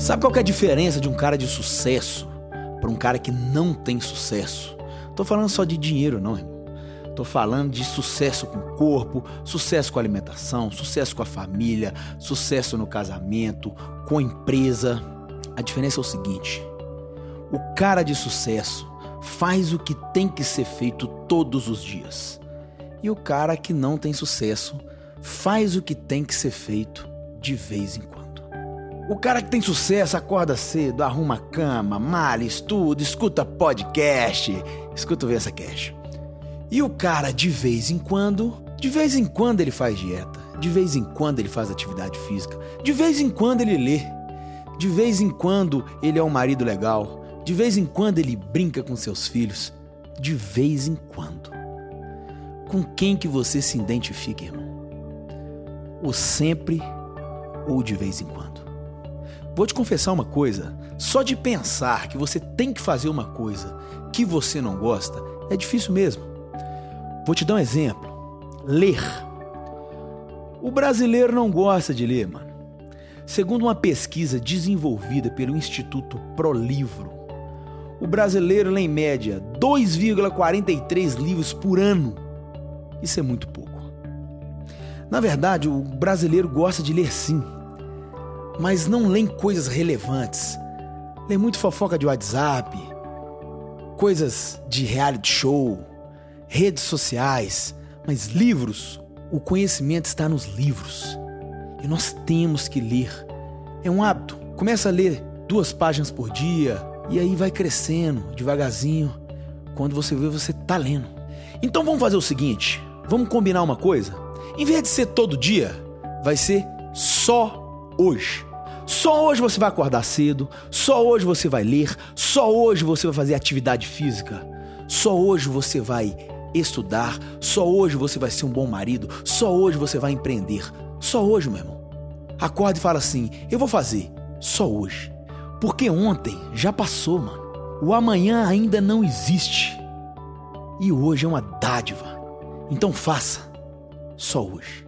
Sabe qual é a diferença de um cara de sucesso para um cara que não tem sucesso? Tô falando só de dinheiro, não, irmão. Tô falando de sucesso com o corpo, sucesso com a alimentação, sucesso com a família, sucesso no casamento, com a empresa. A diferença é o seguinte: o cara de sucesso faz o que tem que ser feito todos os dias. E o cara que não tem sucesso faz o que tem que ser feito de vez em quando. O cara que tem sucesso acorda cedo, arruma cama, malha, estuda, escuta podcast, escuta o Vença Cash. E o cara, de vez em quando, de vez em quando ele faz dieta, de vez em quando ele faz atividade física, de vez em quando ele lê, de vez em quando ele é um marido legal, de vez em quando ele brinca com seus filhos, de vez em quando. Com quem que você se identifica, irmão? O sempre ou de vez em quando? Vou te confessar uma coisa: só de pensar que você tem que fazer uma coisa que você não gosta é difícil mesmo. Vou te dar um exemplo: ler. O brasileiro não gosta de ler, mano. Segundo uma pesquisa desenvolvida pelo Instituto ProLivro, o brasileiro lê em média 2,43 livros por ano. Isso é muito pouco. Na verdade, o brasileiro gosta de ler sim, mas não lê coisas relevantes. Lê muito fofoca de WhatsApp, coisas de reality show, redes sociais, mas livros, o conhecimento está nos livros. E nós temos que ler. É um hábito. Começa a ler duas páginas por dia e aí vai crescendo devagarzinho. Quando você vê, você tá lendo. Então vamos fazer o seguinte: vamos combinar uma coisa? Em vez de ser todo dia, vai ser só hoje. Só hoje você vai acordar cedo, só hoje você vai ler, só hoje você vai fazer atividade física, só hoje você vai estudar, só hoje você vai ser um bom marido, só hoje você vai empreender, só hoje, meu irmão. Acorda e fala assim: eu vou fazer, só hoje. Porque ontem já passou, mano. O amanhã ainda não existe. E hoje é uma dádiva. Então faça, só hoje.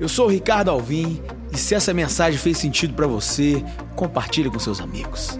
Eu sou o Ricardo Alvim e se essa mensagem fez sentido para você, compartilhe com seus amigos.